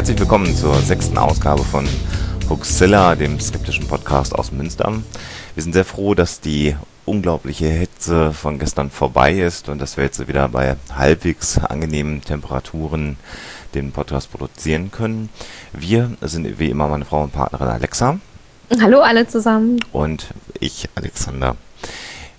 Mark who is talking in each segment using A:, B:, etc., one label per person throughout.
A: herzlich willkommen zur sechsten Ausgabe von Huxilla, dem skeptischen Podcast aus Münster. Wir sind sehr froh, dass die unglaubliche Hitze von gestern vorbei ist und dass wir jetzt wieder bei halbwegs angenehmen Temperaturen den Podcast produzieren können. Wir sind wie immer meine Frau und Partnerin Alexa.
B: Hallo alle zusammen.
A: Und ich, Alexander.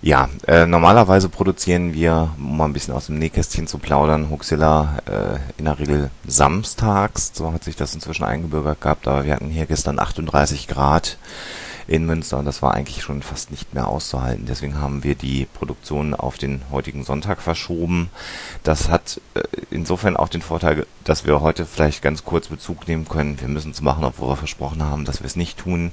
A: Ja, äh, normalerweise produzieren wir, um mal ein bisschen aus dem Nähkästchen zu plaudern, Huxilla äh, in der Regel samstags. So hat sich das inzwischen eingebürgert gehabt, aber wir hatten hier gestern 38 Grad in Münster und das war eigentlich schon fast nicht mehr auszuhalten. Deswegen haben wir die Produktion auf den heutigen Sonntag verschoben. Das hat äh, insofern auch den Vorteil, dass wir heute vielleicht ganz kurz Bezug nehmen können. Wir müssen es machen, obwohl wir versprochen haben, dass wir es nicht tun.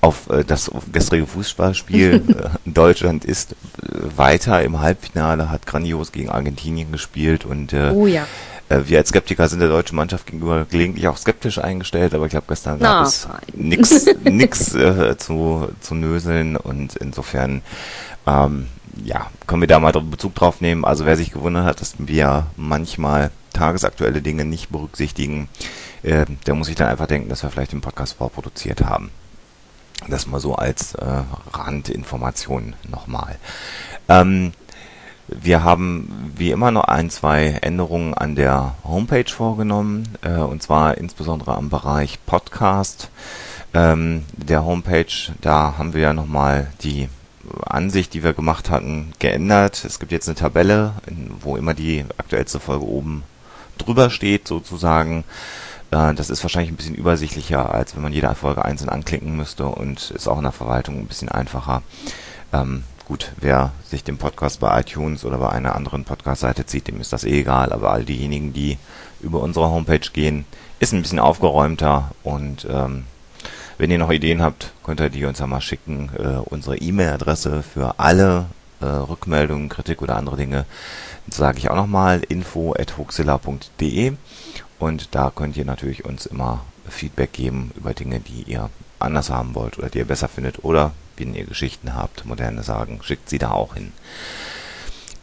A: Auf äh, das gestrige Fußballspiel. Äh, Deutschland ist weiter im Halbfinale, hat grandios gegen Argentinien gespielt und
B: oh ja
A: wir als Skeptiker sind der deutschen Mannschaft gegenüber gelegentlich auch skeptisch eingestellt, aber ich glaube, gestern gab
B: Na,
A: es nix, nix äh, zu, zu nöseln und insofern ähm, ja, können wir da mal Bezug drauf nehmen. Also wer sich gewundert hat, dass wir manchmal tagesaktuelle Dinge nicht berücksichtigen, äh, der muss sich dann einfach denken, dass wir vielleicht den Podcast vorproduziert haben. Das mal so als äh, Randinformation nochmal. Ähm, wir haben wie immer noch ein, zwei Änderungen an der Homepage vorgenommen, äh, und zwar insbesondere am Bereich Podcast ähm, der Homepage. Da haben wir ja nochmal die Ansicht, die wir gemacht hatten, geändert. Es gibt jetzt eine Tabelle, wo immer die aktuellste Folge oben drüber steht, sozusagen. Äh, das ist wahrscheinlich ein bisschen übersichtlicher, als wenn man jede Folge einzeln anklicken müsste und ist auch in der Verwaltung ein bisschen einfacher. Ähm, Gut, wer sich den Podcast bei iTunes oder bei einer anderen Podcast-Seite zieht, dem ist das eh egal, aber all diejenigen, die über unsere Homepage gehen, ist ein bisschen aufgeräumter und ähm, wenn ihr noch Ideen habt, könnt ihr die uns ja mal schicken. Äh, unsere E-Mail-Adresse für alle äh, Rückmeldungen, Kritik oder andere Dinge sage ich auch nochmal info at hoaxilla.de und da könnt ihr natürlich uns immer Feedback geben über Dinge, die ihr anders haben wollt oder die ihr besser findet oder wenn ihr Geschichten habt, moderne Sagen, schickt sie da auch hin.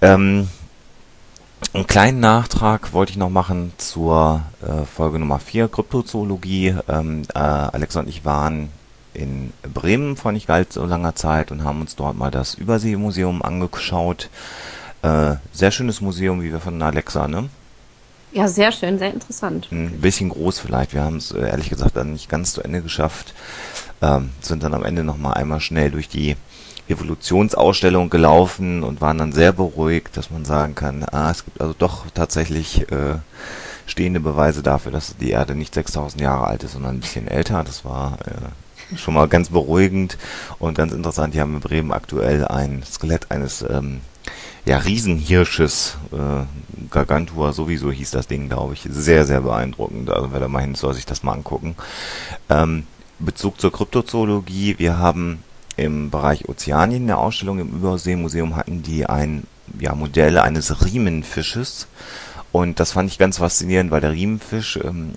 A: Ähm, einen kleinen Nachtrag wollte ich noch machen zur äh, Folge Nummer 4, Kryptozoologie. Ähm, äh, Alexa und ich waren in Bremen vor nicht allzu langer Zeit und haben uns dort mal das Überseemuseum angeschaut. Äh, sehr schönes Museum, wie wir von Alexa, ne?
B: Ja, sehr schön, sehr interessant.
A: Ein bisschen groß vielleicht. Wir haben es äh, ehrlich gesagt dann nicht ganz zu Ende geschafft ähm, sind dann am Ende nochmal einmal schnell durch die Evolutionsausstellung gelaufen und waren dann sehr beruhigt, dass man sagen kann, ah, es gibt also doch tatsächlich äh, stehende Beweise dafür, dass die Erde nicht 6000 Jahre alt ist, sondern ein bisschen älter. Das war äh, schon mal ganz beruhigend und ganz interessant. Die haben in Bremen aktuell ein Skelett eines ähm, ja, Riesenhirsches, äh, Gargantua sowieso hieß das Ding, glaube ich. Sehr, sehr beeindruckend. Also wer da mal hin soll sich das mal angucken. Ähm, Bezug zur Kryptozoologie. Wir haben im Bereich Ozeanien eine Ausstellung im Überseemuseum hatten die ein ja, Modell eines Riemenfisches. Und das fand ich ganz faszinierend, weil der Riemenfisch, ähm,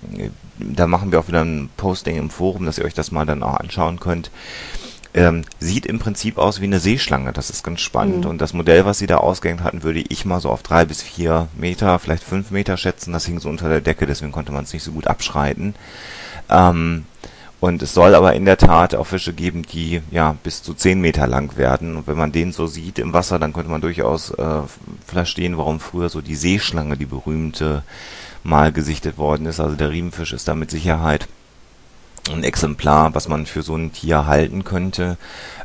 A: da machen wir auch wieder ein Posting im Forum, dass ihr euch das mal dann auch anschauen könnt. Ähm, sieht im Prinzip aus wie eine Seeschlange. Das ist ganz spannend. Mhm. Und das Modell, was sie da ausgehängt hatten, würde ich mal so auf drei bis vier Meter, vielleicht fünf Meter schätzen. Das hing so unter der Decke, deswegen konnte man es nicht so gut abschreiten. Ähm, und es soll aber in der Tat auch Fische geben, die ja bis zu zehn Meter lang werden. Und wenn man den so sieht im Wasser, dann könnte man durchaus äh, verstehen, warum früher so die Seeschlange, die berühmte, mal gesichtet worden ist. Also der Riemenfisch ist da mit Sicherheit ein Exemplar, was man für so ein Tier halten könnte.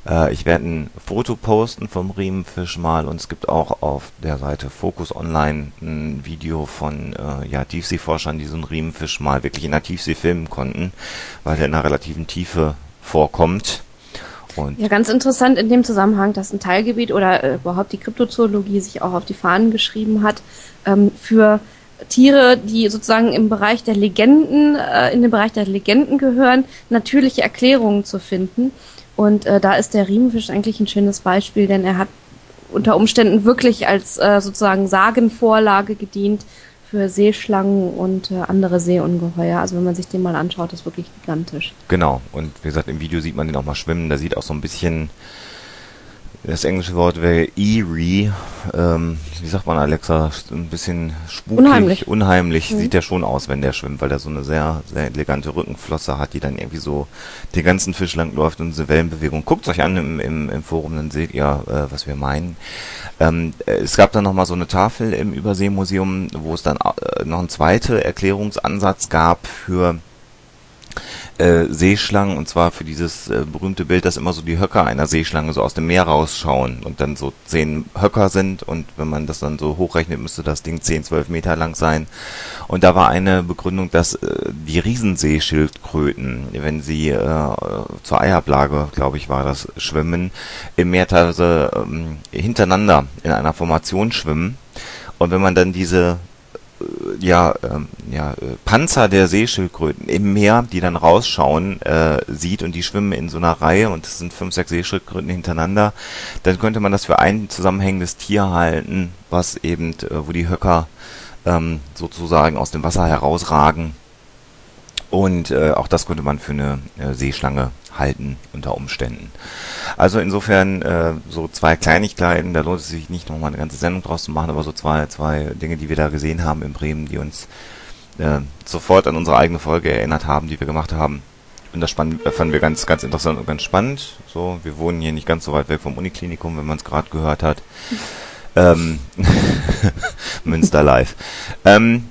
A: Äh, ich werde ein Foto posten vom Riemenfisch mal und es gibt auch auf der Seite Focus Online ein Video von äh, ja, Tiefseeforschern, die so einen Riemenfisch mal wirklich in der Tiefsee filmen konnten, weil der in einer relativen Tiefe vorkommt.
B: Und ja, ganz interessant in dem Zusammenhang, dass ein Teilgebiet oder äh, überhaupt die Kryptozoologie sich auch auf die Fahnen geschrieben hat, ähm, für Tiere, die sozusagen im Bereich der Legenden, äh, in den Bereich der Legenden gehören, natürliche Erklärungen zu finden. Und äh, da ist der Riemenfisch eigentlich ein schönes Beispiel, denn er hat unter Umständen wirklich als äh, sozusagen Sagenvorlage gedient für Seeschlangen und äh, andere Seeungeheuer. Also wenn man sich den mal anschaut, ist wirklich gigantisch.
A: Genau. Und wie gesagt, im Video sieht man den auch mal schwimmen. Der sieht auch so ein bisschen Das englische Wort wäre eerie. Ähm, wie sagt man, Alexa? Ein bisschen spukig,
B: Unheimlich.
A: unheimlich mhm. sieht der schon aus, wenn der schwimmt, weil der so eine sehr, sehr elegante Rückenflosse hat, die dann irgendwie so den ganzen Fisch lang läuft und diese Wellenbewegung. Guckt euch an im, im, im Forum, dann seht ihr, äh, was wir meinen. Ähm, äh, es gab dann nochmal so eine Tafel im Überseemuseum, wo es dann äh, noch einen zweiten Erklärungsansatz gab für äh, Seeschlangen und zwar für dieses äh, berühmte Bild, dass immer so die Höcker einer Seeschlange so aus dem Meer rausschauen und dann so zehn Höcker sind und wenn man das dann so hochrechnet, müsste das Ding 10, 12 Meter lang sein. Und da war eine Begründung, dass äh, die Riesenseeschildkröten, wenn sie äh, zur Eiablage, glaube ich, war das, schwimmen, im Meer teilweise ähm, hintereinander in einer Formation schwimmen. Und wenn man dann diese ja, ähm, ja, äh, Panzer der Seeschildkröten im Meer, die dann rausschauen, äh, sieht und die schwimmen in so einer Reihe und es sind fünf, sechs Seeschildkröten hintereinander, dann könnte man das für ein zusammenhängendes Tier halten, was eben, äh, wo die Höcker ähm, sozusagen aus dem Wasser herausragen. Und äh, auch das könnte man für eine äh, Seeschlange halten unter Umständen. Also insofern äh, so zwei Kleinigkeiten, da lohnt es sich nicht nochmal eine ganze Sendung draus zu machen, aber so zwei, zwei Dinge, die wir da gesehen haben in Bremen, die uns äh, sofort an unsere eigene Folge erinnert haben, die wir gemacht haben. Und das äh, fanden wir ganz, ganz interessant und ganz spannend. So, wir wohnen hier nicht ganz so weit weg vom Uniklinikum, wenn man es gerade gehört hat. ähm, Münster live. Ähm,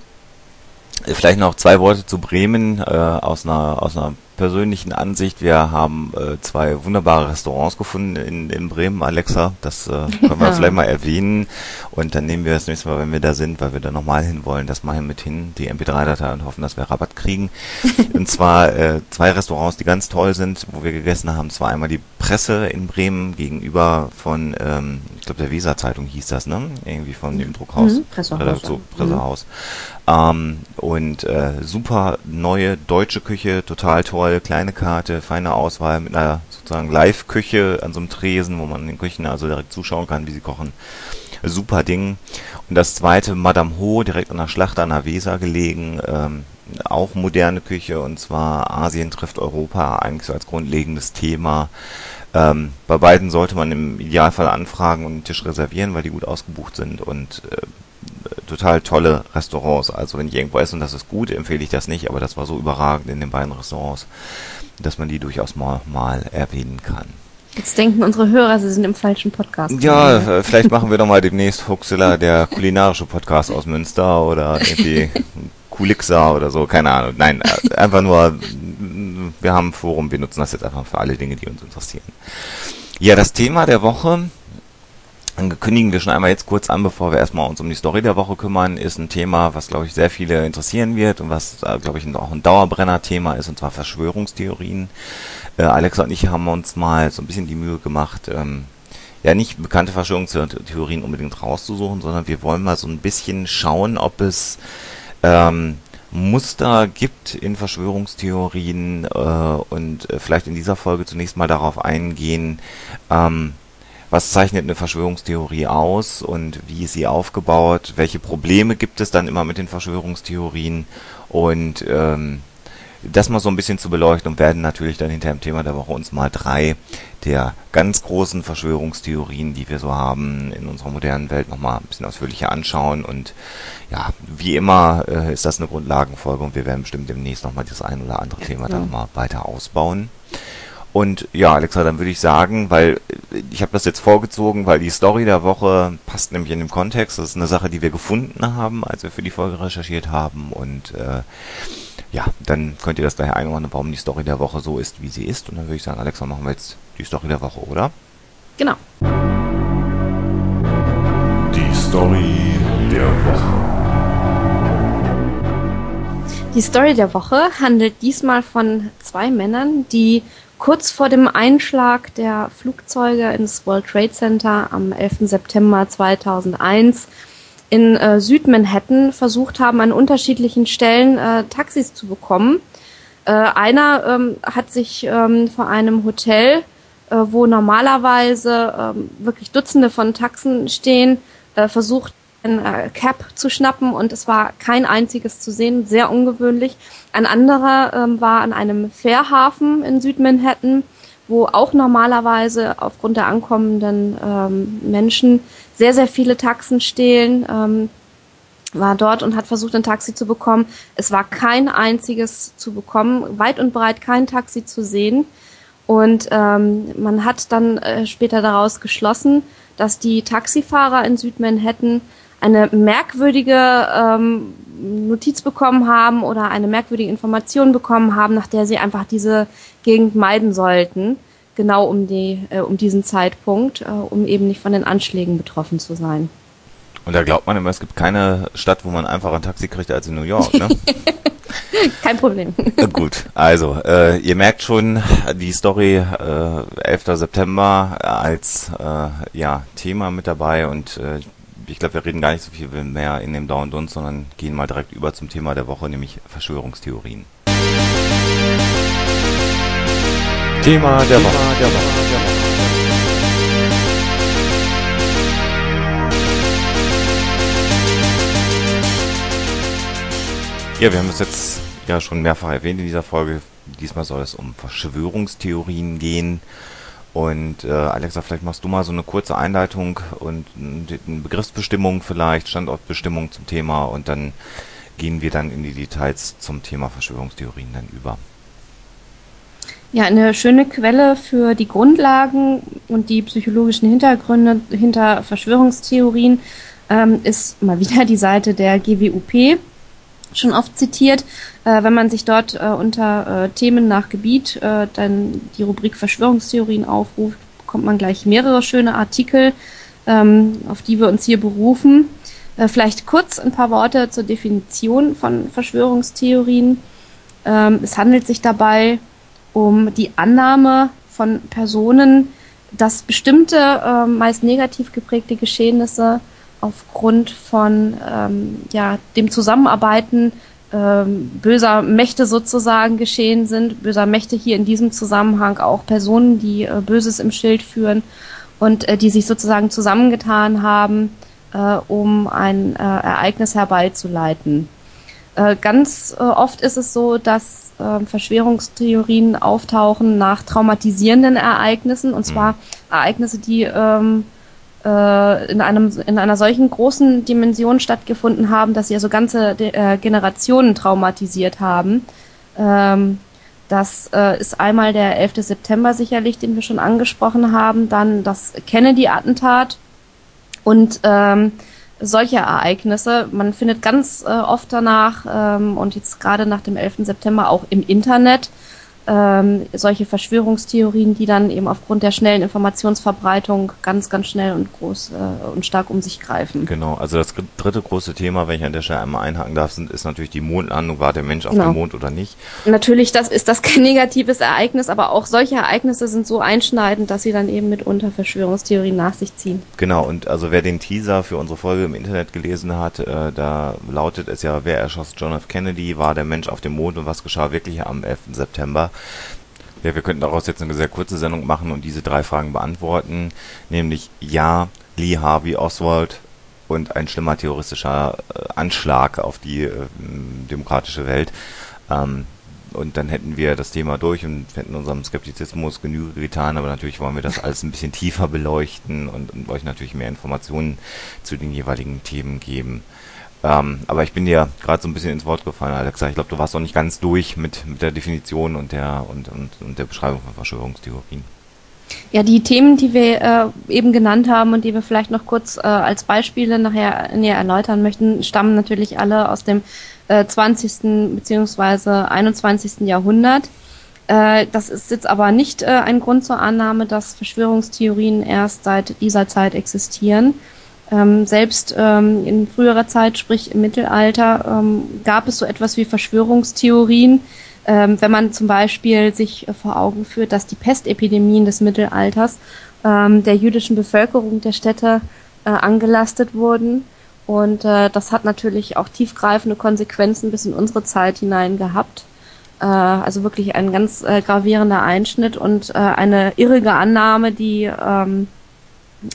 A: vielleicht noch zwei Worte zu Bremen äh, aus einer aus einer persönlichen Ansicht, wir haben äh, zwei wunderbare Restaurants gefunden in, in Bremen, Alexa. Das äh, können wir vielleicht mal erwähnen. Und dann nehmen wir das nächste Mal, wenn wir da sind, weil wir da nochmal hin wollen, das mal mit hin, die MP3-Datei und hoffen, dass wir Rabatt kriegen. und zwar äh, zwei Restaurants, die ganz toll sind, wo wir gegessen haben. Zwar einmal die Presse in Bremen gegenüber von, ähm, ich glaube, der Weser-Zeitung hieß das, ne? Irgendwie von dem Druckhaus. Mhm, Pressehaus. So, Pressehaus. Mhm. Ähm, und äh, super neue deutsche Küche, total toll, kleine Karte, feine Auswahl mit einer sozusagen Live-Küche an so einem Tresen, wo man den Küchen also direkt zuschauen kann, wie sie kochen. Super Ding. Und das zweite, Madame Ho, direkt an der Schlacht an der Weser gelegen, ähm, auch moderne Küche und zwar Asien trifft Europa, eigentlich so als grundlegendes Thema. Ähm, bei beiden sollte man im Idealfall anfragen und einen Tisch reservieren, weil die gut ausgebucht sind und äh, total tolle Restaurants. Also wenn ich irgendwo esse und das ist gut, empfehle ich das nicht, aber das war so überragend in den beiden Restaurants, dass man die durchaus mal, mal erwähnen kann.
B: Jetzt denken unsere Hörer, sie sind im falschen Podcast.
A: Ja, äh, vielleicht machen wir doch mal demnächst Fuchsilla, der kulinarische Podcast aus Münster oder irgendwie Kulixa oder so, keine Ahnung. Nein, äh, einfach nur, wir haben ein Forum, wir nutzen das jetzt einfach für alle Dinge, die uns interessieren. Ja, das Thema der Woche kündigen wir schon einmal jetzt kurz an, bevor wir erstmal uns um die Story der Woche kümmern, ist ein Thema, was glaube ich sehr viele interessieren wird und was äh, glaube ich auch ein Dauerbrenner-Thema ist, und zwar Verschwörungstheorien. Äh, Alexa und ich haben uns mal so ein bisschen die Mühe gemacht, ähm, ja nicht bekannte Verschwörungstheorien unbedingt rauszusuchen, sondern wir wollen mal so ein bisschen schauen, ob es ähm, Muster gibt in Verschwörungstheorien äh, und äh, vielleicht in dieser Folge zunächst mal darauf eingehen, ähm, was zeichnet eine Verschwörungstheorie aus und wie ist sie aufgebaut, welche Probleme gibt es dann immer mit den Verschwörungstheorien und ähm, das mal so ein bisschen zu beleuchten und werden natürlich dann hinter dem Thema der Woche uns mal drei der ganz großen Verschwörungstheorien, die wir so haben in unserer modernen Welt nochmal ein bisschen ausführlicher anschauen und ja, wie immer äh, ist das eine Grundlagenfolge und wir werden bestimmt demnächst nochmal das ein oder andere Thema ja. dann nochmal weiter ausbauen. Und ja, Alexa, dann würde ich sagen, weil ich habe das jetzt vorgezogen, weil die Story der Woche passt nämlich in dem Kontext. Das ist eine Sache, die wir gefunden haben, als wir für die Folge recherchiert haben. Und äh, ja, dann könnt ihr das daher einordnen, warum die Story der Woche so ist, wie sie ist. Und dann würde ich sagen, Alexa, machen wir jetzt die Story der Woche, oder?
B: Genau.
C: Die Story der Woche.
B: Die Story der Woche handelt diesmal von zwei Männern, die kurz vor dem Einschlag der Flugzeuge ins World Trade Center am 11. September 2001 in äh, Südmanhattan versucht haben, an unterschiedlichen Stellen äh, Taxis zu bekommen. Äh, einer ähm, hat sich ähm, vor einem Hotel, äh, wo normalerweise ähm, wirklich Dutzende von Taxen stehen, äh, versucht, äh, Cap zu schnappen und es war kein einziges zu sehen, sehr ungewöhnlich. Ein anderer ähm, war an einem Fährhafen in Südmanhattan, wo auch normalerweise aufgrund der ankommenden ähm, Menschen sehr, sehr viele Taxen stehlen. Ähm, war dort und hat versucht, ein Taxi zu bekommen. Es war kein einziges zu bekommen, weit und breit kein Taxi zu sehen. Und ähm, man hat dann äh, später daraus geschlossen, dass die Taxifahrer in Südmanhattan eine merkwürdige ähm, Notiz bekommen haben oder eine merkwürdige Information bekommen haben, nach der sie einfach diese Gegend meiden sollten, genau um die äh, um diesen Zeitpunkt, äh, um eben nicht von den Anschlägen betroffen zu sein.
A: Und da glaubt man immer, es gibt keine Stadt, wo man einfach ein Taxi kriegt als in New York, ne?
B: Kein Problem.
A: Gut, also äh, ihr merkt schon, die Story äh, 11. September als äh, ja, Thema mit dabei und äh, ich glaube, wir reden gar nicht so viel mehr in dem Down Dunst, sondern gehen mal direkt über zum Thema der Woche, nämlich Verschwörungstheorien. Thema der Woche. Der Woche. Ja, wir haben es jetzt ja schon mehrfach erwähnt in dieser Folge. Diesmal soll es um Verschwörungstheorien gehen. Und äh, Alexa, vielleicht machst du mal so eine kurze Einleitung und eine Begriffsbestimmung vielleicht, Standortbestimmung zum Thema und dann gehen wir dann in die Details zum Thema Verschwörungstheorien dann über.
B: Ja, eine schöne Quelle für die Grundlagen und die psychologischen Hintergründe hinter Verschwörungstheorien ähm, ist mal wieder die Seite der GWUP schon oft zitiert. Äh, wenn man sich dort äh, unter äh, Themen nach Gebiet äh, dann die Rubrik Verschwörungstheorien aufruft, bekommt man gleich mehrere schöne Artikel, ähm, auf die wir uns hier berufen. Äh, vielleicht kurz ein paar Worte zur Definition von Verschwörungstheorien. Ähm, es handelt sich dabei um die Annahme von Personen, dass bestimmte, äh, meist negativ geprägte Geschehnisse aufgrund von ähm, ja, dem Zusammenarbeiten ähm, böser Mächte sozusagen geschehen sind. Böser Mächte hier in diesem Zusammenhang auch Personen, die äh, Böses im Schild führen und äh, die sich sozusagen zusammengetan haben, äh, um ein äh, Ereignis herbeizuleiten. Äh, ganz äh, oft ist es so, dass äh, Verschwörungstheorien auftauchen nach traumatisierenden Ereignissen, und zwar mhm. Ereignisse, die ähm, äh, in einem in einer solchen großen Dimension stattgefunden haben, dass sie also ganze äh, Generationen traumatisiert haben. Ähm, das äh, ist einmal der 11. September sicherlich, den wir schon angesprochen haben, dann das Kennedy-Attentat und ähm, solche Ereignisse. Man findet ganz äh, oft danach ähm, und jetzt gerade nach dem 11. September auch im Internet ähm, solche Verschwörungstheorien, die dann eben aufgrund der schnellen Informationsverbreitung ganz, ganz schnell und groß äh, und stark um sich greifen.
A: Genau, also das dritte große Thema, wenn ich an der Stelle einmal einhaken darf, sind, ist natürlich die Mondlandung. War der Mensch auf genau. dem Mond oder nicht?
B: Natürlich, das ist das kein negatives Ereignis, aber auch solche Ereignisse sind so einschneidend, dass sie dann eben mitunter Verschwörungstheorien nach sich ziehen.
A: Genau, und also wer den Teaser für unsere Folge im Internet gelesen hat, äh, da lautet es ja, wer erschoss John F. Kennedy, war der Mensch auf dem Mond und was geschah wirklich am 11. September? Ja, wir könnten daraus jetzt eine sehr kurze Sendung machen und diese drei Fragen beantworten. Nämlich ja, Lee Harvey Oswald und ein schlimmer terroristischer äh, Anschlag auf die äh, demokratische Welt. Ähm, und dann hätten wir das Thema durch und hätten unserem Skeptizismus Genüge getan, aber natürlich wollen wir das alles ein bisschen tiefer beleuchten und, und euch natürlich mehr Informationen zu den jeweiligen Themen geben. Ähm, aber ich bin dir gerade so ein bisschen ins Wort gefallen, Alexa. Ich glaube, du warst noch nicht ganz durch mit, mit der Definition und der und, und, und der Beschreibung von Verschwörungstheorien.
B: Ja, die Themen, die wir äh, eben genannt haben und die wir vielleicht noch kurz äh, als Beispiele nachher näher erläutern möchten, stammen natürlich alle aus dem äh, 20. bzw. 21. Jahrhundert. Äh, das ist jetzt aber nicht äh, ein Grund zur Annahme, dass Verschwörungstheorien erst seit dieser Zeit existieren. Ähm, selbst ähm, in früherer Zeit, sprich im Mittelalter, ähm, gab es so etwas wie Verschwörungstheorien. Ähm, wenn man zum Beispiel sich äh, vor Augen führt, dass die Pestepidemien des Mittelalters ähm, der jüdischen Bevölkerung der Städte äh, angelastet wurden. Und äh, das hat natürlich auch tiefgreifende Konsequenzen bis in unsere Zeit hinein gehabt. Äh, also wirklich ein ganz äh, gravierender Einschnitt und äh, eine irrige Annahme, die ähm,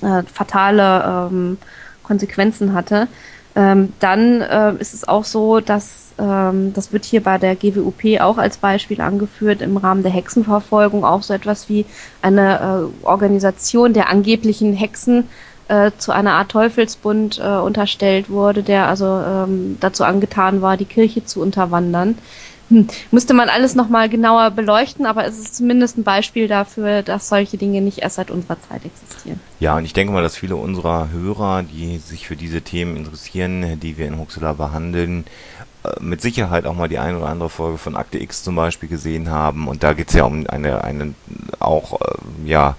B: äh, fatale ähm, Konsequenzen hatte. Ähm, dann äh, ist es auch so, dass ähm, das wird hier bei der GWUP auch als Beispiel angeführt, im Rahmen der Hexenverfolgung auch so etwas wie eine äh, Organisation der angeblichen Hexen äh, zu einer Art Teufelsbund äh, unterstellt wurde, der also ähm, dazu angetan war, die Kirche zu unterwandern. Hm. Müsste man alles nochmal genauer beleuchten, aber es ist zumindest ein Beispiel dafür, dass solche Dinge nicht erst seit unserer Zeit existieren.
A: Ja, und ich denke mal, dass viele unserer Hörer, die sich für diese Themen interessieren, die wir in Huxela behandeln, äh, mit Sicherheit auch mal die eine oder andere Folge von Akte X zum Beispiel gesehen haben. Und da geht es ja um eine, eine auch, äh, ja,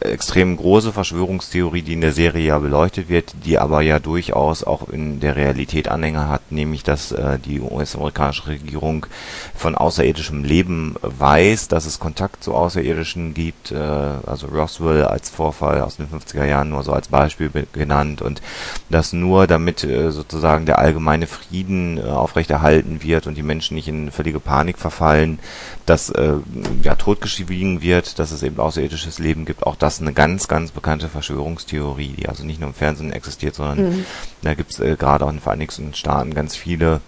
A: extrem große Verschwörungstheorie, die in der Serie ja beleuchtet wird, die aber ja durchaus auch in der Realität Anhänger hat, nämlich dass äh, die US-amerikanische Regierung von außerirdischem Leben weiß, dass es Kontakt zu Außerirdischen gibt, äh, also Roswell als Vorfall aus den 50er Jahren nur so als Beispiel genannt und dass nur damit äh, sozusagen der allgemeine Frieden äh, aufrechterhalten wird und die Menschen nicht in völlige Panik verfallen, dass äh, ja totgeschwiegen wird, dass es eben außerirdisches Leben gibt auch das eine ganz, ganz bekannte Verschwörungstheorie, die also nicht nur im Fernsehen existiert, sondern mhm. da gibt es äh, gerade auch in den Vereinigten Staaten ganz viele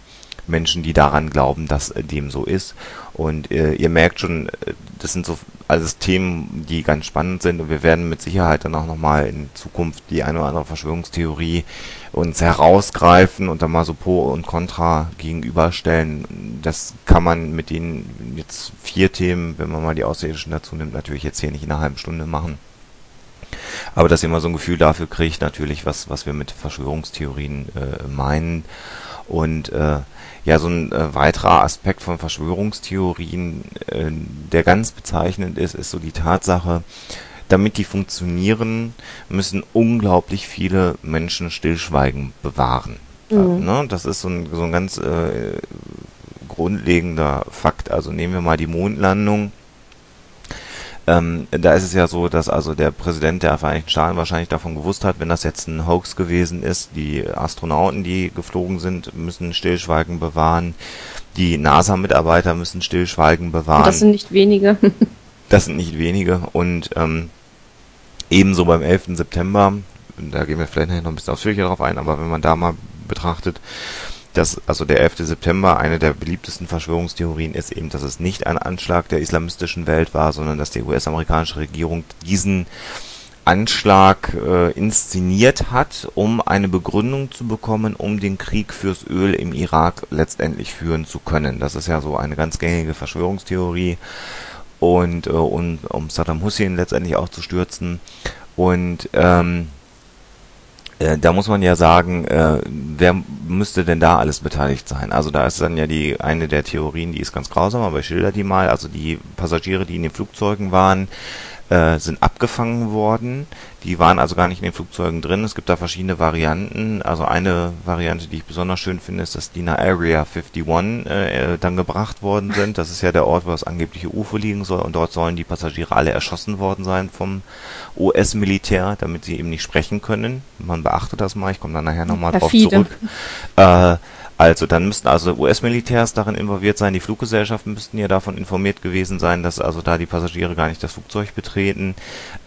A: Menschen, die daran glauben, dass äh, dem so ist. Und äh, ihr merkt schon, äh, das sind so alles Themen, die ganz spannend sind und wir werden mit Sicherheit dann auch nochmal in Zukunft die eine oder andere Verschwörungstheorie uns herausgreifen und dann mal so Pro und Contra gegenüberstellen. Das kann man mit den jetzt vier Themen, wenn man mal die Außerirdischen dazu nimmt, natürlich jetzt hier nicht in einer halben Stunde machen. Aber dass ihr mal so ein Gefühl dafür kriegt, natürlich, was, was wir mit Verschwörungstheorien äh, meinen. Und äh, ja, so ein äh, weiterer Aspekt von Verschwörungstheorien, äh, der ganz bezeichnend ist, ist so die Tatsache, damit die funktionieren, müssen unglaublich viele Menschen Stillschweigen bewahren. Mhm. ne? Das ist so ein, so ein ganz äh, grundlegender Fakt. Also nehmen wir mal die Mondlandung. Ähm, da ist es ja so, dass also der Präsident der Vereinigten Staaten wahrscheinlich davon gewusst hat, wenn das jetzt ein Hoax gewesen ist, die Astronauten, die geflogen sind, müssen Stillschweigen bewahren. Die NASA-Mitarbeiter müssen Stillschweigen bewahren. Und
B: das sind nicht wenige.
A: das sind nicht wenige. Und ähm, ebenso beim 11. September, da gehen wir vielleicht noch ein bisschen ausführlicher drauf ein, aber wenn man da mal betrachtet, dass also der 11. September eine der beliebtesten Verschwörungstheorien ist eben, dass es nicht ein Anschlag der islamistischen Welt war, sondern dass die US-amerikanische Regierung diesen Anschlag äh, inszeniert hat, um eine Begründung zu bekommen, um den Krieg fürs Öl im Irak letztendlich führen zu können. Das ist ja so eine ganz gängige Verschwörungstheorie und äh, um, um Saddam Hussein letztendlich auch zu stürzen. Und ähm, äh, da muss man ja sagen, äh, wer müsste denn da alles beteiligt sein? Also da ist dann ja die eine der Theorien, die ist ganz grausam, aber ich schilder die mal. Also die Passagiere, die in den Flugzeugen waren, äh, sind abgefangen worden. Die waren also gar nicht in den Flugzeugen drin. Es gibt da verschiedene Varianten. Also eine Variante, die ich besonders schön finde, ist, dass die nach Area 51 äh, dann gebracht worden sind. Das ist ja der Ort, wo das angebliche UFO liegen soll. Und dort sollen die Passagiere alle erschossen worden sein vom US-Militär, damit sie eben nicht sprechen können. Man beachtet das mal. Ich komme dann nachher nochmal drauf zurück. Äh, also, dann müssten also US-Militärs darin involviert sein, die Fluggesellschaften müssten ja davon informiert gewesen sein, dass also da die Passagiere gar nicht das Flugzeug betreten.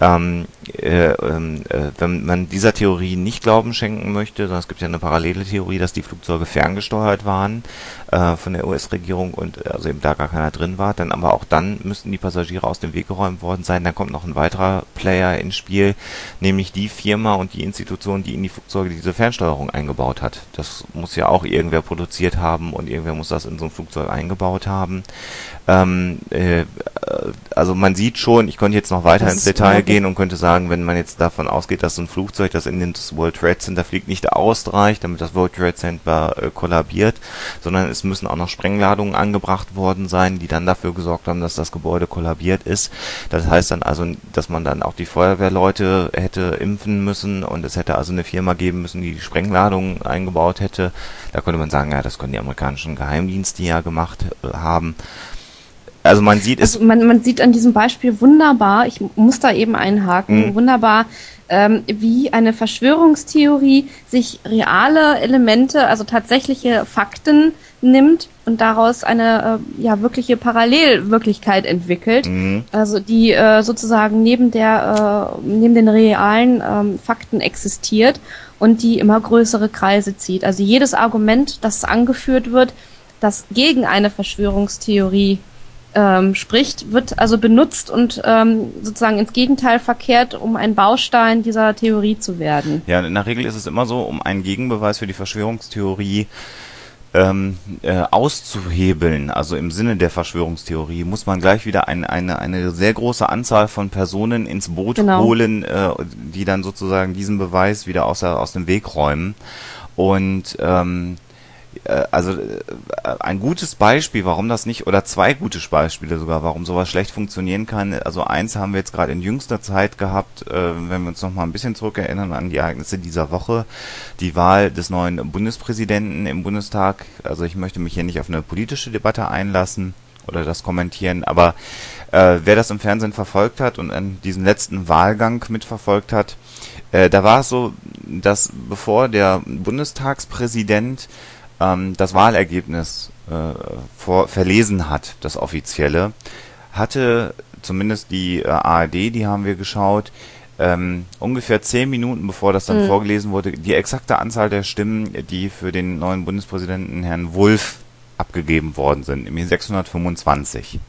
A: Ähm, äh, äh, wenn man dieser Theorie nicht Glauben schenken möchte, sondern es gibt ja eine parallele Theorie, dass die Flugzeuge ferngesteuert waren äh, von der US-Regierung und also eben da gar keiner drin war, dann aber auch dann müssten die Passagiere aus dem Weg geräumt worden sein. Dann kommt noch ein weiterer Player ins Spiel, nämlich die Firma und die Institution, die in die Flugzeuge diese Fernsteuerung eingebaut hat. Das muss ja auch irgendwer produziert haben und irgendwer muss das in so ein Flugzeug eingebaut haben. Ähm, äh, also man sieht schon, ich könnte jetzt noch weiter das ins Detail gehen und könnte sagen, wenn man jetzt davon ausgeht, dass so ein Flugzeug, das in das World Trade Center fliegt, nicht ausreicht, damit das World Trade Center äh, kollabiert, sondern es müssen auch noch Sprengladungen angebracht worden sein, die dann dafür gesorgt haben, dass das Gebäude kollabiert ist. Das heißt dann also, dass man dann auch die Feuerwehrleute hätte impfen müssen und es hätte also eine Firma geben müssen, die die Sprengladungen eingebaut hätte. Da könnte man sagen, ja, das können die amerikanischen Geheimdienste ja gemacht äh, haben. Also man sieht es.
B: Also man, man sieht an diesem Beispiel wunderbar, ich muss da eben einhaken, mhm. wunderbar, ähm, wie eine Verschwörungstheorie sich reale Elemente, also tatsächliche Fakten nimmt und daraus eine äh, ja wirkliche Parallelwirklichkeit entwickelt, mhm. also die äh, sozusagen neben der äh, neben den realen ähm, Fakten existiert und die immer größere Kreise zieht. Also jedes Argument, das angeführt wird, das gegen eine Verschwörungstheorie ähm, spricht, wird also benutzt und ähm, sozusagen ins Gegenteil verkehrt, um ein Baustein dieser Theorie zu werden.
A: Ja, in der Regel ist es immer so, um einen Gegenbeweis für die Verschwörungstheorie ähm, äh, auszuhebeln, also im Sinne der Verschwörungstheorie, muss man gleich wieder ein, eine, eine sehr große Anzahl von Personen ins Boot genau. holen, äh, die dann sozusagen diesen Beweis wieder aus, aus dem Weg räumen. Und ähm, äh, also äh, ein gutes Beispiel, warum das nicht, oder zwei gute Beispiele sogar, warum sowas schlecht funktionieren kann. Also eins haben wir jetzt gerade in jüngster Zeit gehabt, äh, wenn wir uns noch mal ein bisschen zurückerinnern an die Ereignisse dieser Woche, die Wahl des neuen Bundespräsidenten im Bundestag. Also ich möchte mich hier nicht auf eine politische Debatte einlassen oder das kommentieren, aber äh, wer das im Fernsehen verfolgt hat und an diesen letzten Wahlgang mitverfolgt hat, äh, da war es so, dass bevor der Bundestagspräsident ähm, das Wahlergebnis äh, vor, verlesen hat, das offizielle, hatte zumindest die äh, ARD, die haben wir geschaut, ähm, ungefähr zehn Minuten bevor das dann mhm. vorgelesen wurde, die exakte Anzahl der Stimmen, die für den neuen Bundespräsidenten Herrn Wulff abgegeben worden sind, nämlich 625.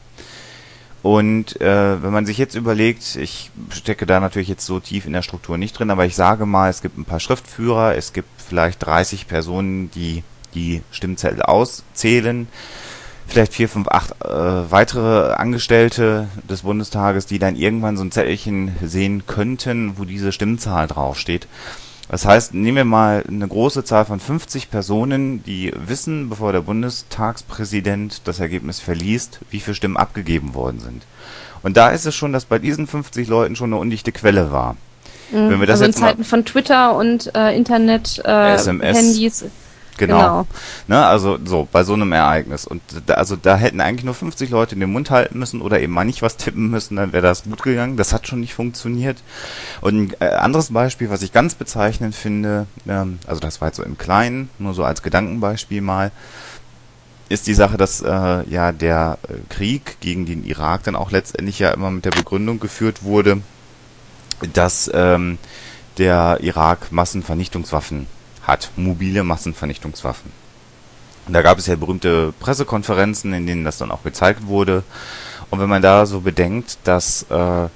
A: Und äh, wenn man sich jetzt überlegt, ich stecke da natürlich jetzt so tief in der Struktur nicht drin, aber ich sage mal, es gibt ein paar Schriftführer, es gibt vielleicht 30 Personen, die die Stimmzettel auszählen. Vielleicht vier, fünf, acht äh, weitere Angestellte des Bundestages, die dann irgendwann so ein Zettelchen sehen könnten, wo diese Stimmzahl draufsteht. Das heißt, nehmen wir mal eine große Zahl von 50 Personen, die wissen, bevor der Bundestagspräsident das Ergebnis verliest, wie viele Stimmen abgegeben worden sind. Und da ist es schon, dass bei diesen 50 Leuten schon eine undichte Quelle war.
B: Mhm, Wenn wir das also jetzt in Zeiten von Twitter und äh, Internet, äh, SMS, Handys
A: Genau. genau. Ne, also so, bei so einem Ereignis. Und da, also da hätten eigentlich nur 50 Leute den Mund halten müssen oder eben mal nicht was tippen müssen, dann wäre das gut gegangen. Das hat schon nicht funktioniert. Und ein äh, anderes Beispiel, was ich ganz bezeichnend finde, ähm, also das war jetzt so im Kleinen, nur so als Gedankenbeispiel mal, ist die Sache, dass äh, ja der äh, Krieg gegen den Irak dann auch letztendlich ja immer mit der Begründung geführt wurde, dass ähm, der Irak Massenvernichtungswaffen hat mobile Massenvernichtungswaffen. Und da gab es ja berühmte Pressekonferenzen, in denen das dann auch gezeigt wurde. Und wenn man da so bedenkt, dass äh,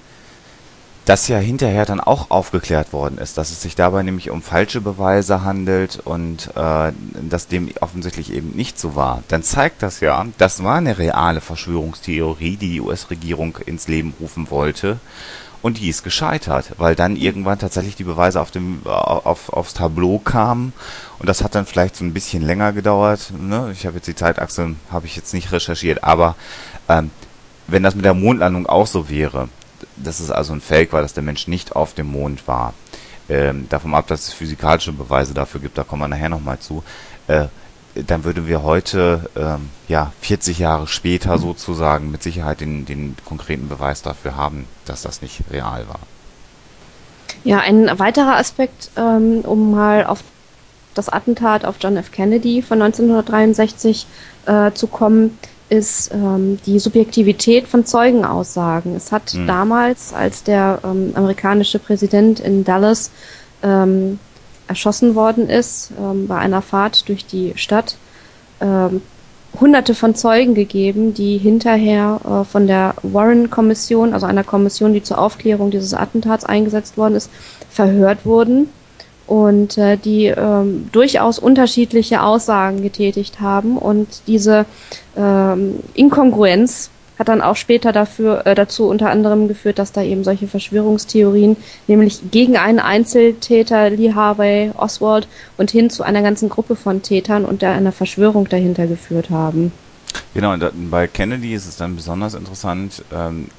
A: das ja hinterher dann auch aufgeklärt worden ist, dass es sich dabei nämlich um falsche Beweise handelt und äh, dass dem offensichtlich eben nicht so war, dann zeigt das ja, das war eine reale Verschwörungstheorie, die die US-Regierung ins Leben rufen wollte und die ist gescheitert, weil dann irgendwann tatsächlich die Beweise auf dem auf, aufs Tableau kamen und das hat dann vielleicht so ein bisschen länger gedauert. Ne? Ich habe jetzt die Zeitachse habe ich jetzt nicht recherchiert, aber ähm, wenn das mit der Mondlandung auch so wäre, dass es also ein Fake war, dass der Mensch nicht auf dem Mond war, ähm, davon ab, dass es physikalische Beweise dafür gibt, da kommen wir nachher nochmal zu, äh, dann würden wir heute, ähm, ja, 40 Jahre später sozusagen mit Sicherheit den, den konkreten Beweis dafür haben, dass das nicht real war.
B: Ja, ein weiterer Aspekt, ähm, um mal auf das Attentat auf John F. Kennedy von 1963 äh, zu kommen, ist ähm, die Subjektivität von Zeugenaussagen. Es hat hm. damals, als der ähm, amerikanische Präsident in Dallas ähm, erschossen worden ist ähm, bei einer Fahrt durch die Stadt, ähm, hunderte von Zeugen gegeben, die hinterher äh, von der Warren-Kommission, also einer Kommission, die zur Aufklärung dieses Attentats eingesetzt worden ist, verhört wurden und äh, die ähm, durchaus unterschiedliche Aussagen getätigt haben und diese ähm, Inkongruenz hat dann auch später dafür, äh, dazu unter anderem geführt, dass da eben solche Verschwörungstheorien, nämlich gegen einen Einzeltäter, Lee Harvey Oswald, und hin zu einer ganzen Gruppe von Tätern und der einer Verschwörung dahinter geführt haben.
A: Genau, und bei Kennedy ist es dann besonders interessant, ähm,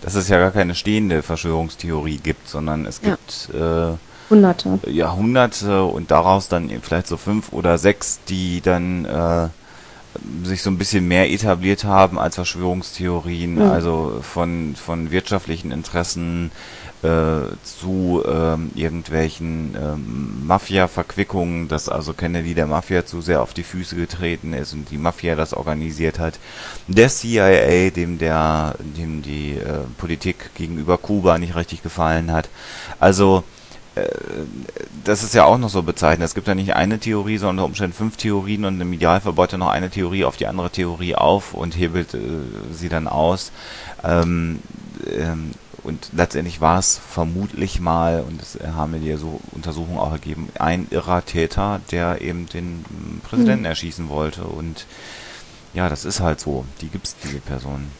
A: dass es ja gar keine stehende Verschwörungstheorie gibt, sondern es gibt ja. äh,
B: Hunderte.
A: Ja, Hunderte und daraus dann vielleicht so fünf oder sechs, die dann äh, sich so ein bisschen mehr etabliert haben als Verschwörungstheorien, mhm. also von, von wirtschaftlichen Interessen äh, zu ähm, irgendwelchen ähm, Mafia-Verquickungen, dass also Kennedy der Mafia zu sehr auf die Füße getreten ist und die Mafia das organisiert hat. Der CIA, dem der, dem die äh, Politik gegenüber Kuba nicht richtig gefallen hat. Also das ist ja auch noch so bezeichnet. Es gibt ja nicht eine Theorie, sondern unter Umständen fünf Theorien und im Idealfall baut er noch eine Theorie auf die andere Theorie auf und hebelt äh, sie dann aus. Ähm, ähm, und letztendlich war es vermutlich mal, und das haben wir ja so Untersuchungen auch ergeben, ein irrer Täter, der eben den Präsidenten hm. erschießen wollte. Und ja, das ist halt so. Die gibt es, diese Personen.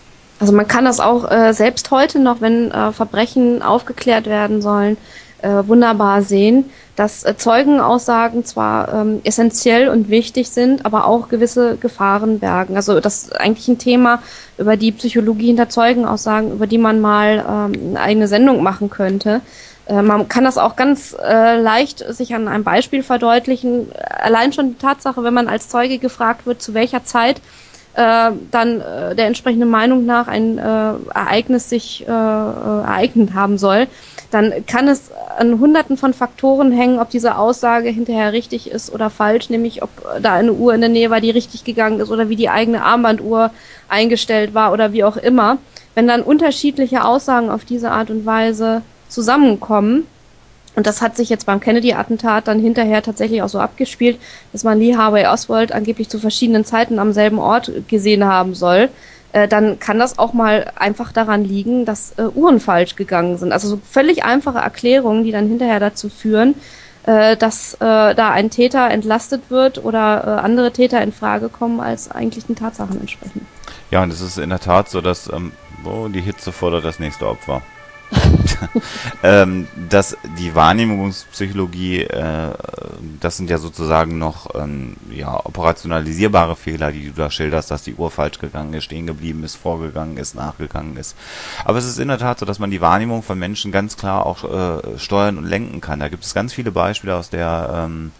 B: Also man kann das auch äh, selbst heute noch, wenn äh, Verbrechen aufgeklärt werden sollen, äh, wunderbar sehen, dass äh, Zeugenaussagen zwar ähm, essentiell und wichtig sind, aber auch gewisse Gefahren bergen. Also das ist eigentlich ein Thema über die Psychologie hinter Zeugenaussagen, über die man mal ähm, eine eigene Sendung machen könnte. Äh, man kann das auch ganz äh, leicht sich an einem Beispiel verdeutlichen. Allein schon die Tatsache, wenn man als Zeuge gefragt wird, zu welcher Zeit äh, dann äh, der entsprechenden Meinung nach ein äh, Ereignis sich äh, äh, ereignet haben soll, dann kann es an hunderten von Faktoren hängen, ob diese Aussage hinterher richtig ist oder falsch, nämlich ob da eine Uhr in der Nähe war, die richtig gegangen ist oder wie die eigene Armbanduhr eingestellt war oder wie auch immer. Wenn dann unterschiedliche Aussagen auf diese Art und Weise zusammenkommen, und das hat sich jetzt beim Kennedy-Attentat dann hinterher tatsächlich auch so abgespielt, dass man Lee Harvey Oswald angeblich zu verschiedenen Zeiten am selben Ort gesehen haben soll. Äh, dann kann das auch mal einfach daran liegen, dass äh, Uhren falsch gegangen sind. Also so völlig einfache Erklärungen, die dann hinterher dazu führen, äh, dass äh, da ein Täter entlastet wird oder äh, andere Täter in Frage kommen, als eigentlich den Tatsachen entsprechen.
A: Ja, und es ist in der Tat so, dass ähm, oh, die Hitze fordert das nächste Opfer. ähm, dass die Wahrnehmungspsychologie, äh, das sind ja sozusagen noch ähm, ja, operationalisierbare Fehler, die du da schilderst, dass die Uhr falsch gegangen ist, stehen geblieben ist, vorgegangen ist, nachgegangen ist. Aber es ist in der Tat so, dass man die Wahrnehmung von Menschen ganz klar auch äh, steuern und lenken kann. Da gibt es ganz viele Beispiele aus der ähm,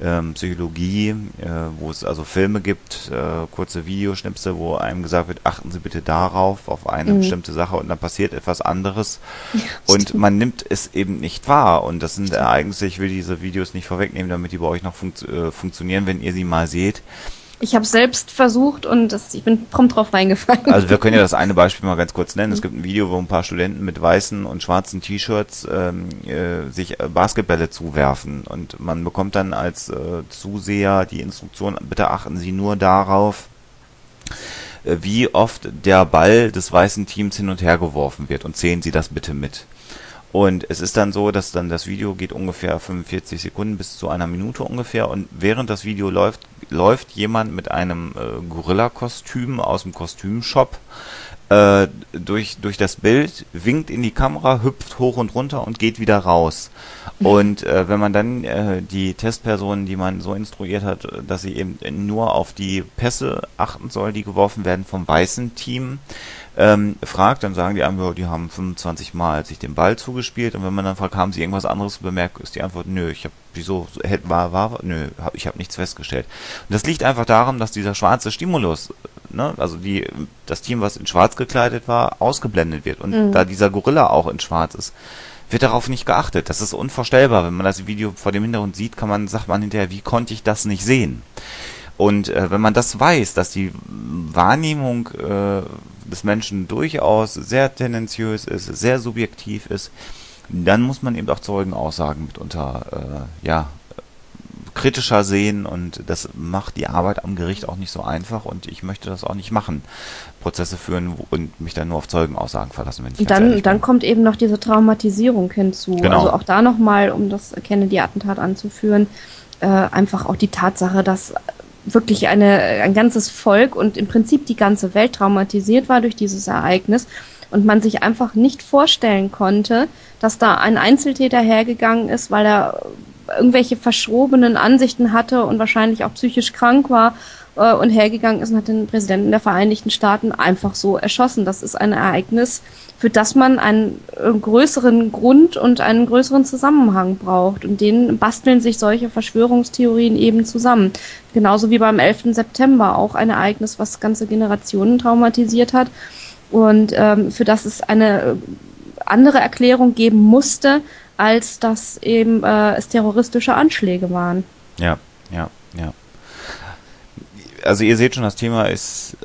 A: ähm, Psychologie, äh, wo es also Filme gibt, äh, kurze Videoschnipsel, wo einem gesagt wird, achten Sie bitte darauf, auf eine mhm. bestimmte Sache und dann passiert etwas anderes ja, und stimmt. man nimmt es eben nicht wahr und das sind Ereignisse, ich will diese Videos nicht vorwegnehmen, damit die bei euch noch funkt, äh, funktionieren, wenn ihr sie mal seht.
B: Ich habe selbst versucht und das, ich bin prompt drauf reingefallen.
A: Also wir können ja das eine Beispiel mal ganz kurz nennen. Es gibt ein Video, wo ein paar Studenten mit weißen und schwarzen T-Shirts ähm, äh, sich äh, Basketbälle zuwerfen und man bekommt dann als äh, Zuseher die Instruktion, bitte achten Sie nur darauf, äh, wie oft der Ball des weißen Teams hin und her geworfen wird und zählen Sie das bitte mit. Und es ist dann so, dass dann das Video geht ungefähr 45 Sekunden bis zu einer Minute ungefähr. Und während das Video läuft, läuft jemand mit einem äh, Gorilla-Kostüm aus dem Kostümshop äh, durch, durch das Bild, winkt in die Kamera, hüpft hoch und runter und geht wieder raus. Und äh, wenn man dann äh, die Testpersonen, die man so instruiert hat, dass sie eben nur auf die Pässe achten soll, die geworfen werden vom weißen Team, ähm, fragt, dann sagen die einem, die haben 25 Mal sich den Ball zugespielt und wenn man dann fragt, haben sie irgendwas anderes bemerkt, ist die Antwort, nö, ich habe wieso war war nö, hab, ich habe nichts festgestellt. Und das liegt einfach daran, dass dieser schwarze Stimulus, ne, also die das Team, was in Schwarz gekleidet war, ausgeblendet wird und mhm. da dieser Gorilla auch in Schwarz ist wird darauf nicht geachtet. Das ist unvorstellbar. Wenn man das Video vor dem Hintergrund sieht, kann man, sagt man hinterher, wie konnte ich das nicht sehen? Und äh, wenn man das weiß, dass die Wahrnehmung äh, des Menschen durchaus sehr tendenziös ist, sehr subjektiv ist, dann muss man eben auch Zeugenaussagen mitunter äh, ja, kritischer sehen und das macht die Arbeit am Gericht auch nicht so einfach und ich möchte das auch nicht machen. Prozesse führen und mich dann nur auf Zeugenaussagen verlassen, wenn ich
B: Dann, dann kommt eben noch diese Traumatisierung hinzu. Genau. Also auch da nochmal, um das Kennedy-Attentat anzuführen, äh, einfach auch die Tatsache, dass wirklich eine, ein ganzes Volk und im Prinzip die ganze Welt traumatisiert war durch dieses Ereignis und man sich einfach nicht vorstellen konnte, dass da ein Einzeltäter hergegangen ist, weil er irgendwelche verschrobenen Ansichten hatte und wahrscheinlich auch psychisch krank war äh, und hergegangen ist und hat den Präsidenten der Vereinigten Staaten einfach so erschossen. Das ist ein Ereignis, für das man einen äh, größeren Grund und einen größeren Zusammenhang braucht. Und den basteln sich solche Verschwörungstheorien eben zusammen. Genauso wie beim 11. September auch ein Ereignis, was ganze Generationen traumatisiert hat und ähm, für das es eine äh, andere Erklärung geben musste, als dass eben äh, es terroristische Anschläge waren.
A: Ja, ja, ja. Also ihr seht schon, das Thema ist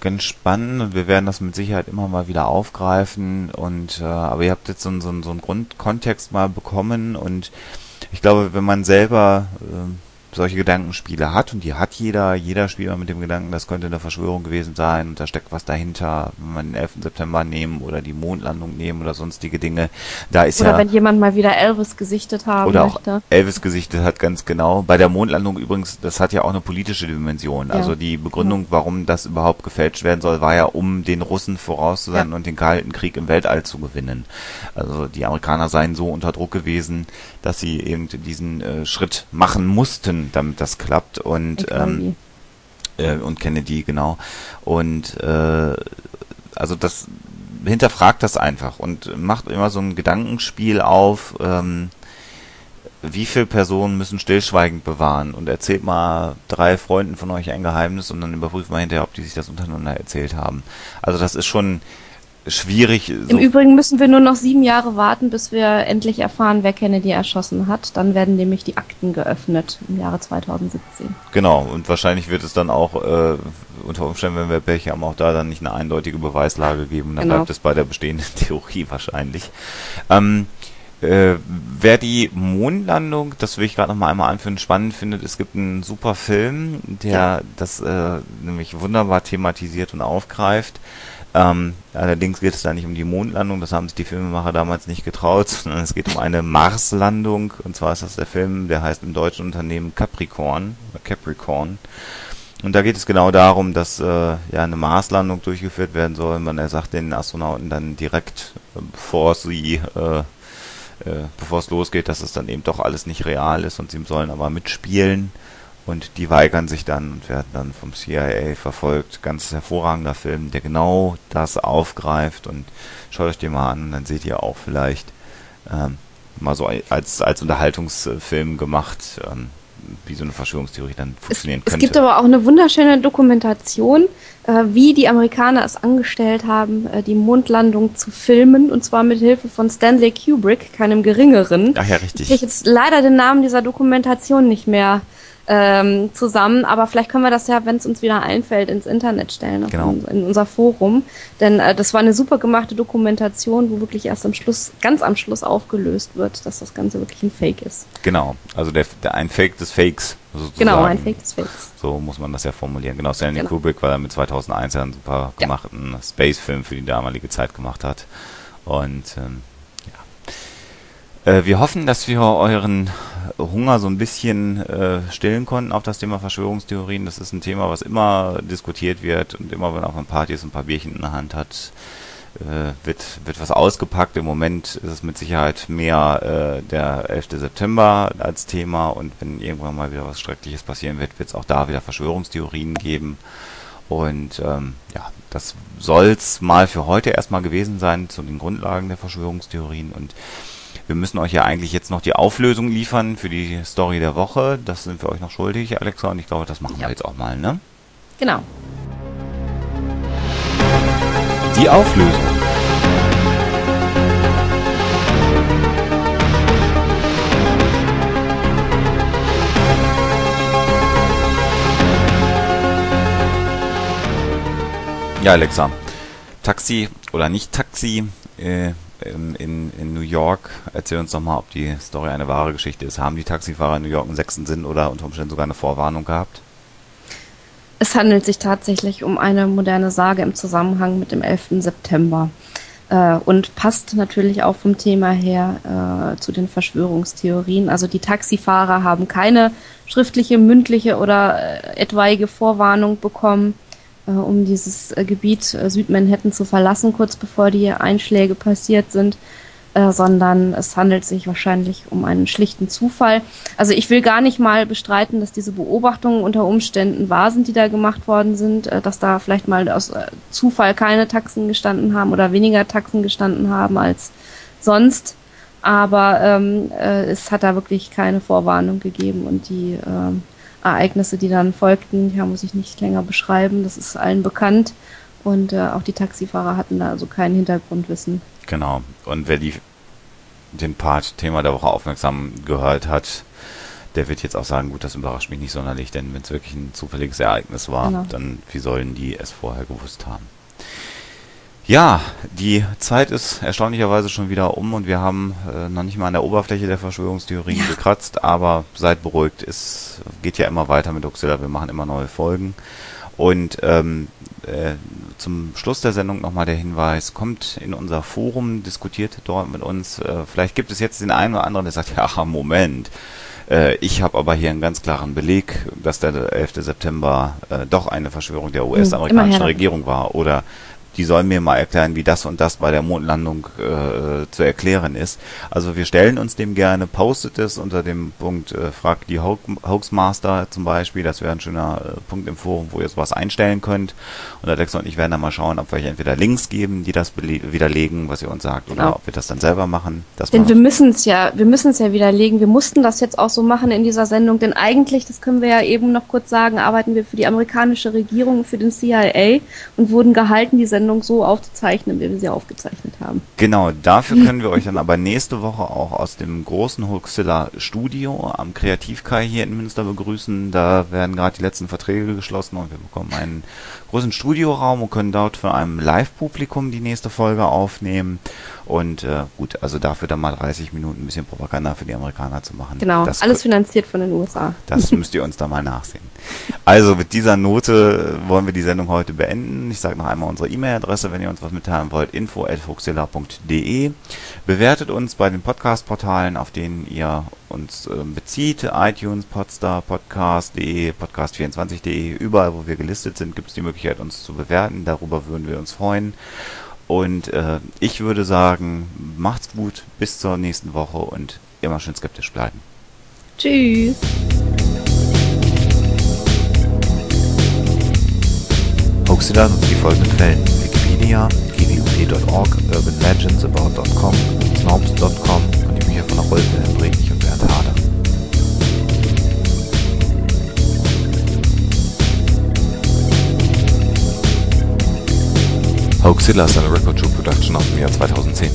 A: ganz spannend und wir werden das mit Sicherheit immer mal wieder aufgreifen. Und äh, aber ihr habt jetzt so, so, so einen Grundkontext mal bekommen und ich glaube, wenn man selber äh, solche Gedankenspiele hat und die hat jeder, jeder Spieler mit dem Gedanken, das könnte eine Verschwörung gewesen sein und da steckt was dahinter, wenn man den 11. September nehmen oder die Mondlandung nehmen oder sonstige Dinge. Da ist
B: oder
A: ja
B: wenn jemand mal wieder Elvis gesichtet haben
A: oder
B: möchte.
A: auch Elvis gesichtet hat, ganz genau. Bei der Mondlandung übrigens, das hat ja auch eine politische Dimension.
B: Ja.
A: Also die Begründung, warum das überhaupt gefälscht werden soll, war ja, um den Russen voraus zu sein
B: Ja.
A: und den Kalten Krieg im Weltall zu gewinnen. Also die Amerikaner seien so unter Druck gewesen, dass sie eben diesen äh, Schritt machen mussten, damit das klappt. Und ähm, äh, und Kennedy, genau. Und äh, also das hinterfragt das einfach und macht immer so ein Gedankenspiel auf, ähm, wie viele Personen müssen stillschweigend bewahren und erzählt mal drei Freunden von euch ein Geheimnis und dann überprüft mal hinterher, ob die sich das untereinander erzählt haben. Also das ist schon schwierig.
B: Im Übrigen müssen wir nur noch sieben Jahre warten, bis wir endlich erfahren, wer Kennedy erschossen hat. Dann werden nämlich die Akten geöffnet im Jahre 2017.
A: genau, und wahrscheinlich wird es dann auch äh, unter Umständen, wenn wir Pech haben, auch da dann nicht eine eindeutige Beweislage geben. Dann
B: Genau.
A: bleibt es bei der bestehenden Theorie wahrscheinlich. Ähm, äh, wer die Mondlandung, das will ich gerade noch mal einmal anführen, spannend findet, es gibt einen super Film, der
B: Ja.
A: das äh, nämlich wunderbar thematisiert und aufgreift. Ähm, allerdings geht es da nicht um die Mondlandung, das haben sich die Filmemacher damals nicht getraut, sondern es geht um eine Marslandung. Und zwar ist das der Film, der heißt im deutschen Unternehmen Capricorn, Capricorn. Und da geht es genau darum, dass äh, ja eine Marslandung durchgeführt werden soll. Man er sagt den Astronauten dann direkt, äh, bevor sie, äh, äh, bevor es losgeht, dass es dann eben doch alles nicht real ist und sie sollen aber mitspielen. Und die weigern sich dann und werden dann vom CIA verfolgt. Ganz hervorragender Film, der genau das aufgreift und schaut euch den mal an dann seht ihr auch vielleicht ähm, mal so als, als Unterhaltungsfilm gemacht, ähm, wie so eine Verschwörungstheorie dann
B: Es,
A: funktionieren
B: es
A: könnte.
B: gibt aber auch eine wunderschöne Dokumentation, äh, wie die Amerikaner es angestellt haben, äh, die Mondlandung zu filmen. Und zwar mit Hilfe von Stanley Kubrick, keinem geringeren.
A: Ach ja,
B: Ich kriege
A: richtig.
B: jetzt leider den Namen dieser Dokumentation nicht mehr ähm, zusammen, aber vielleicht können wir das ja, wenn es uns wieder einfällt, ins Internet stellen,
A: Genau.
B: un- in unser Forum. Denn äh, das war eine super gemachte Dokumentation, wo wirklich erst am Schluss, ganz am Schluss aufgelöst wird, dass das Ganze wirklich ein Fake ist.
A: Genau. Also der, der ein Fake des Fakes sozusagen.
B: Genau, ein Fake des Fakes.
A: So muss man das ja formulieren. Genau, Stanley
B: Genau.
A: Kubrick, weil er mit 2001 ja einen super
B: Ja.
A: gemachten Space-Film für die damalige Zeit gemacht hat. Und ähm, ja. Äh, wir hoffen, dass wir euren Hunger so ein bisschen äh, stillen konnten auf das Thema Verschwörungstheorien. Das ist ein Thema, was immer diskutiert wird und immer, wenn man auf einer Party ist, ein paar Bierchen in der Hand hat, äh, wird, wird was ausgepackt. Im Moment ist es mit Sicherheit mehr äh, der 11. September als Thema und wenn irgendwann mal wieder was Schreckliches passieren wird, wird es auch da wieder Verschwörungstheorien geben. Und ähm, ja, das soll's mal für heute erstmal gewesen sein zu den Grundlagen der Verschwörungstheorien und wir müssen euch ja eigentlich jetzt noch die Auflösung liefern für die Story der Woche. Das sind wir euch noch schuldig, Alexa, und ich glaube, das machen
B: Ja.
A: wir jetzt auch mal, ne?
B: Genau.
A: Die Auflösung. Ja, Alexa. Taxi oder nicht Taxi äh, in, in, in New York. Erzähl uns doch mal, ob die Story eine wahre Geschichte ist. Haben die Taxifahrer in New York einen sechsten Sinn oder unter Umständen sogar eine Vorwarnung gehabt?
B: Es handelt sich tatsächlich um eine moderne Sage im Zusammenhang mit dem 11. September äh, und passt natürlich auch vom Thema her äh, zu den Verschwörungstheorien. Also die Taxifahrer haben keine schriftliche, mündliche oder äh, etwaige Vorwarnung bekommen, um dieses äh, Gebiet äh, Südmanhattan zu verlassen, kurz bevor die Einschläge passiert sind. Äh, sondern es handelt sich wahrscheinlich um einen schlichten Zufall. Also ich will gar nicht mal bestreiten, dass diese Beobachtungen unter Umständen wahr sind, die da gemacht worden sind, äh, dass da vielleicht mal aus äh, Zufall keine Taxen gestanden haben oder weniger Taxen gestanden haben als sonst. Aber ähm, äh, es hat da wirklich keine Vorwarnung gegeben und die ähm, Ereignisse, die dann folgten, ja, muss ich nicht länger beschreiben. Das ist allen bekannt und äh, auch die Taxifahrer hatten da also kein Hintergrundwissen.
A: Genau. Und wer die, den Part Thema der Woche aufmerksam gehört hat, der wird jetzt auch sagen, gut, das überrascht mich nicht sonderlich, denn wenn es wirklich ein zufälliges Ereignis war,
B: Genau.
A: dann wie sollen die es vorher gewusst haben? Ja, die Zeit ist erstaunlicherweise schon wieder um und wir haben äh, noch nicht mal an der Oberfläche der Verschwörungstheorien gekratzt, aber seid beruhigt, es geht ja immer weiter mit Oxilla, wir machen immer neue Folgen. Und ähm, äh, zum Schluss der Sendung nochmal der Hinweis, kommt in unser Forum, diskutiert dort mit uns. Äh, vielleicht gibt es jetzt den einen oder anderen, der sagt, ja, Moment, äh, ich habe aber hier einen ganz klaren Beleg, dass der 11. September äh, doch eine Verschwörung der US-amerikanischen
B: her damit.
A: Regierung war. Oder die sollen mir mal erklären, wie das und das bei der Mondlandung äh, zu erklären ist. Also wir stellen uns dem gerne, postet es unter dem Punkt äh, Frag die Ho Hoaxmaster zum Beispiel. Das wäre ein schöner äh, Punkt im Forum, wo ihr sowas einstellen könnt. Und Alexa und ich werden dann mal schauen, ob wir euch entweder Links geben, die das widerlegen, was ihr uns sagt, oder
B: Genau.
A: ob wir das dann selber machen.
B: Denn wir müssen es ja, wir müssen es ja widerlegen. Wir mussten das jetzt auch so machen in dieser Sendung, denn eigentlich, das können wir ja eben noch kurz sagen, arbeiten wir für die amerikanische Regierung, für den CIA und wurden gehalten, die Sendung so aufzuzeichnen, wie wir sie aufgezeichnet haben.
A: Genau, dafür können wir euch dann aber nächste Woche auch aus dem großen Huxilla Studio am Kreativkai hier in Münster begrüßen. Da werden gerade die letzten Verträge geschlossen und wir bekommen einen großen Studioraum und können dort von einem Live-Publikum die nächste Folge aufnehmen. Und äh, gut, also dafür dann mal 30 Minuten ein bisschen Propaganda für die Amerikaner zu machen.
B: Genau,
A: das
B: alles finanziert von den USA.
A: das müsst ihr uns da mal nachsehen. Also mit dieser Note wollen wir die Sendung heute beenden. Ich sage noch einmal unsere E-Mail-Adresse, wenn ihr uns was mitteilen wollt, info.fuxilla.de. Bewertet uns bei den Podcast-Portalen, auf denen ihr uns äh, bezieht. iTunes, Podstar, Podcast.de, Podcast24.de. Überall, wo wir gelistet sind, gibt es die Möglichkeit, uns zu bewerten. Darüber würden wir uns freuen. Und äh, ich würde sagen, macht's gut, bis zur nächsten Woche und immer schön skeptisch bleiben.
B: Tschüss.
A: Hoaxilla nutzt die folgenden Quellen: Wikipedia, gwp.org, urbanlegendsabout.com, snobs.com und die Bücher von Rolf Wilhelm Bredlich und Bernd Hader. Hoaxilla ist eine Record Show Production aus dem Jahr 2010.